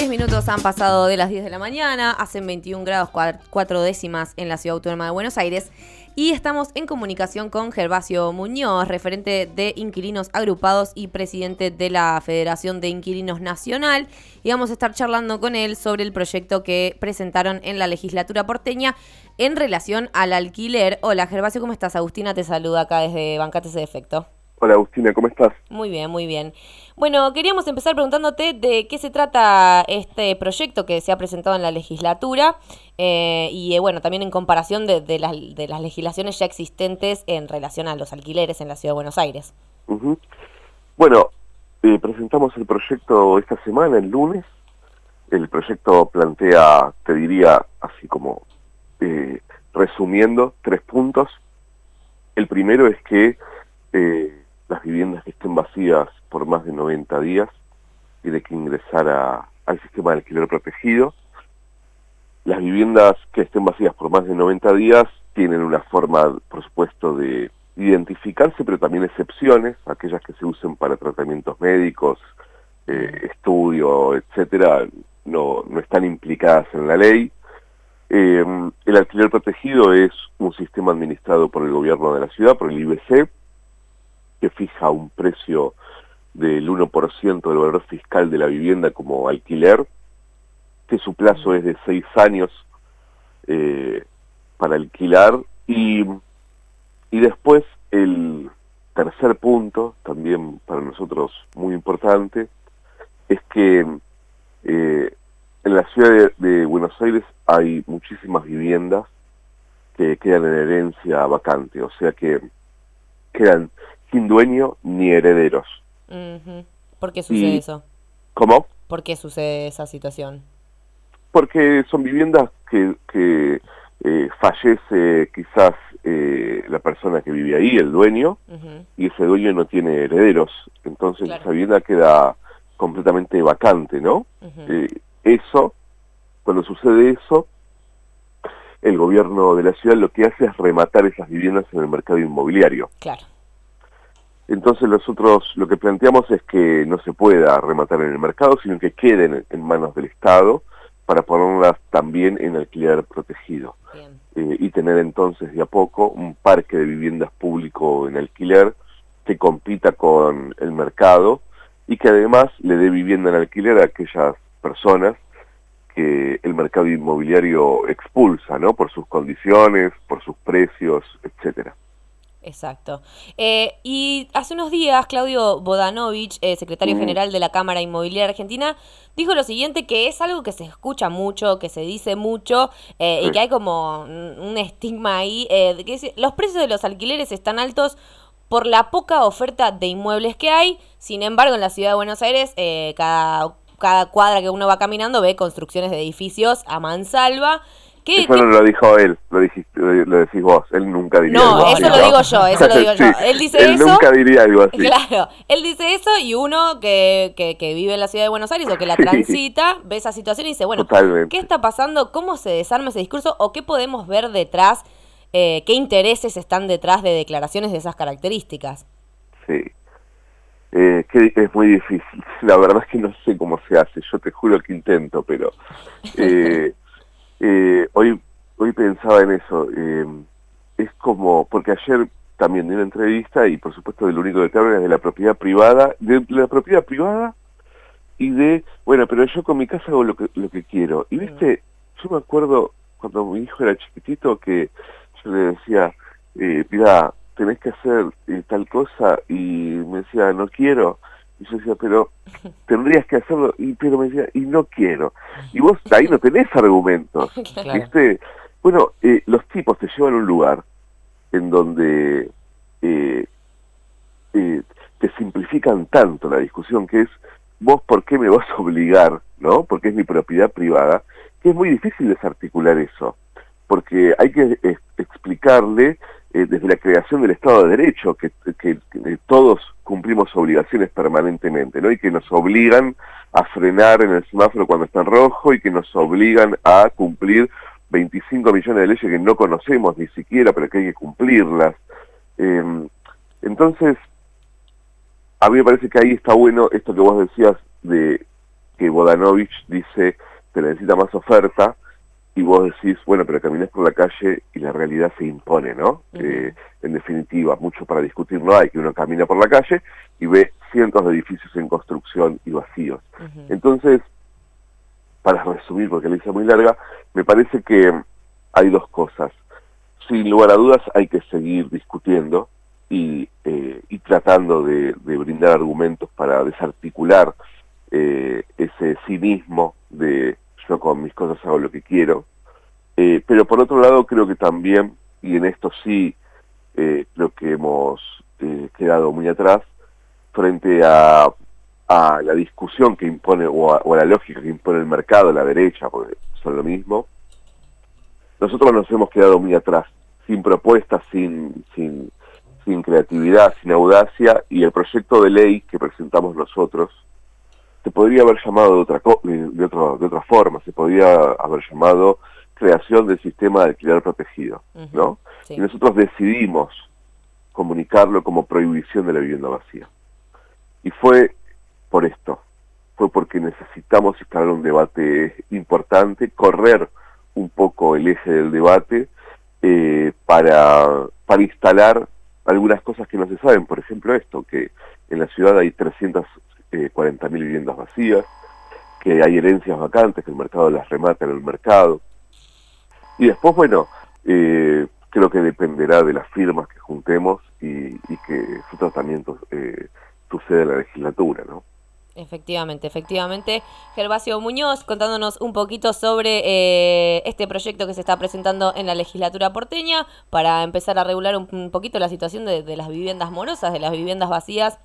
10 minutos han pasado de las 10 de la mañana, hacen 21 grados 4 décimas en la Ciudad Autónoma de Buenos Aires y estamos en comunicación con Gervasio Muñoz, referente de Inquilinos Agrupados y presidente de la Federación de Inquilinos Nacional. Y vamos a estar charlando con él sobre el proyecto que presentaron en la legislatura porteña en relación al alquiler. Hola Gervasio, ¿cómo estás? Agustina te saluda acá desde Bancates de Efecto. Hola Agustina, ¿cómo estás? Muy bien, muy bien. Bueno, queríamos empezar preguntándote de qué se trata este proyecto que se ha presentado en la legislatura eh, y eh, bueno, también en comparación de, las, de, las, legislaciones ya existentes en relación a los alquileres en la Ciudad de Buenos Aires. Bueno, eh, presentamos el proyecto esta semana, el lunes. El proyecto plantea, te diría, así como resumiendo, tres puntos. El primero es que las viviendas que estén vacías por más de 90 días tiene que ingresar al sistema de alquiler protegido. Las viviendas que estén vacías por más de 90 días tienen una forma, por supuesto, de identificarse, pero también excepciones, aquellas que se usen para tratamientos médicos, eh, estudio, etcétera, no, no están implicadas en la ley. Eh, el alquiler protegido es un sistema administrado por el gobierno de la ciudad, por el IBC, que fija un precio del 1% del valor fiscal de la vivienda como alquiler, que su plazo es de seis años eh, para alquilar. Y, y después el tercer punto, también para nosotros muy importante, es que eh, en la ciudad de, Buenos Aires hay muchísimas viviendas que quedan en herencia vacante, o sea que quedan sin dueño ni herederos. ¿Por qué sucede eso? ¿Cómo? ¿Por qué sucede esa situación? Porque son viviendas que, que eh, fallece quizás eh, la persona que vive ahí, el dueño, y ese dueño no tiene herederos. Entonces esa vivienda queda completamente vacante, ¿no? Eh, eso, cuando sucede eso, el gobierno de la ciudad lo que hace es rematar esas viviendas en el mercado inmobiliario. Claro. Entonces nosotros lo que planteamos es que no se pueda rematar en el mercado, sino que queden en manos del Estado para ponerlas también en alquiler protegido. Eh, y tener entonces de a poco un parque de viviendas público en alquiler que compita con el mercado y que además le dé vivienda en alquiler a aquellas personas que el mercado inmobiliario expulsa, ¿no? Por sus condiciones, por sus precios, etcétera. Exacto. Eh, y hace unos días, Claudio Bodanovich, eh, secretario general de la Cámara Inmobiliaria Argentina, dijo lo siguiente, que es algo que se escucha mucho, que se dice mucho, eh, y que hay como un estigma ahí, de que los precios de los alquileres están altos por la poca oferta de inmuebles que hay. Sin embargo, en la ciudad de Buenos Aires, cada, cada cuadra que uno va caminando ve construcciones de edificios a mansalva. Eso no lo dijo él, lo, dijiste, lo decís vos, él nunca diría no, algo así. No, eso lo digo yo, eso lo digo yo. Él dice él eso. nunca diría algo así. Claro, él dice eso y uno que, que, que vive en la ciudad de Buenos Aires o que la transita, ve esa situación y dice, bueno, ¿qué está pasando? ¿Cómo se desarma ese discurso? ¿O qué podemos ver detrás? Eh, ¿Qué intereses están detrás de declaraciones de esas características? Sí. Eh, que es muy difícil. La verdad es que no sé cómo se hace. Yo te juro que intento, pero... Eh, pensaba en eso. Eh, es como, porque ayer también di una entrevista y por supuesto del único que te hablan es de la propiedad privada, de la propiedad privada y de, bueno, pero yo con mi casa hago lo que, lo que quiero. Y viste, yo me acuerdo cuando mi hijo era chiquitito que yo le decía, eh, mira, tenés que hacer eh, tal cosa y me decía, no quiero. Y yo decía, pero tendrías que hacerlo, y pero me decía, y no quiero. Y vos ahí no tenés argumentos, ¿viste? Bueno, eh, los tipos te llevan a un lugar en donde eh, eh, te simplifican tanto la discusión que es, vos por qué me vas a obligar, ¿no? Porque es mi propiedad privada, que es muy difícil desarticular eso, porque hay que explicarle eh, desde la creación del Estado de Derecho, que, todos cumplimos obligaciones permanentemente, ¿no? Y que nos obligan a frenar en el semáforo cuando está en rojo y que nos obligan a cumplir 25 millones de leyes que no conocemos ni siquiera, pero que hay que cumplirlas. Em, entonces, a mí me parece que ahí está bueno esto que vos decías de que Bodanovich dice se necesita más oferta y vos decís, bueno, pero caminas por la calle y la realidad se impone, ¿no? Eh, en definitiva, mucho para discutir no hay, que uno camina por la calle y ve cientos de edificios en construcción y vacíos. Entonces, para resumir, porque la hice muy larga, me parece que hay dos cosas. Sin lugar a dudas hay que seguir discutiendo y, eh, y tratando de, brindar argumentos para desarticular eh, ese cinismo de yo con mis cosas hago lo que quiero. Eh, pero por otro lado creo que también, y en esto sí creo que hemos quedado muy atrás, frente a, a, la discusión que impone, o a, la lógica que impone el mercado, la derecha, porque son lo mismo, nosotros nos hemos quedado muy atrás, sin propuestas, sin, sin, sin creatividad, sin audacia, y el proyecto de ley que presentamos nosotros, se podría haber llamado de otra, de, de, de otra forma, se podría haber llamado creación del sistema de alquiler protegido, ¿no? Y nosotros decidimos comunicarlo como prohibición de la vivienda vacía. Y fue por esto, fue porque necesitamos instalar un debate importante, correr un poco el eje del debate eh, para, para instalar algunas cosas que no se saben, por ejemplo esto, que en la ciudad hay 300 eh, 40.000 viviendas vacías, que hay herencias vacantes, que el mercado las remata en el mercado. Y después, bueno, eh, creo que dependerá de las firmas que juntemos y, que su tratamiento eh, suceda en la legislatura, ¿no? Efectivamente, efectivamente. Gervasio Muñoz contándonos un poquito sobre eh, este proyecto que se está presentando en la legislatura porteña para empezar a regular un, poquito la situación de, de, las viviendas morosas, de las viviendas vacías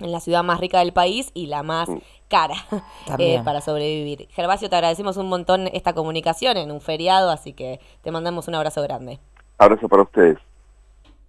en la ciudad más rica del país y la más mm. cara eh, para sobrevivir. Gervasio, te agradecemos un montón esta comunicación en un feriado, así que te mandamos un abrazo grande. Abrazo para ustedes.